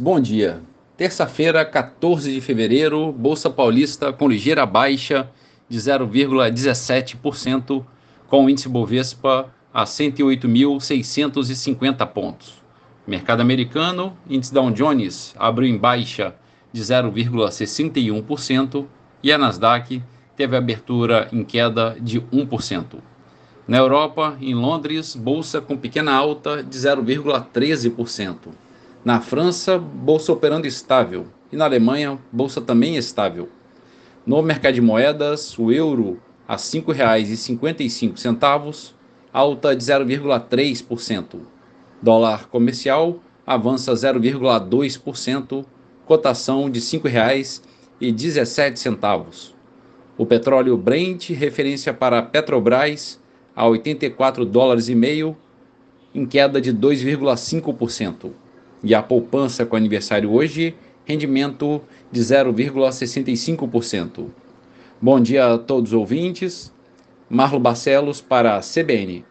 Bom dia. Terça-feira, 14 de fevereiro, Bolsa Paulista com ligeira baixa de 0,17%, com o índice Bovespa a 108.650 pontos. Mercado americano, índice Dow Jones abriu em baixa de 0,61% e a Nasdaq teve abertura em queda de 1%. Na Europa, em Londres, bolsa com pequena alta de 0,13%. Na França, bolsa operando estável. E na Alemanha, bolsa também estável. No mercado de moedas, o euro a R$ 5,55, alta de 0,3%. Dólar comercial avança 0,2%, cotação de R$ 5,17. O petróleo Brent, referência para Petrobras, a 84 dólares e meio, em queda de 2,5% e a poupança com aniversário hoje, rendimento de 0,65%. Bom dia a todos os ouvintes. Marlo Barcelos para a CBN.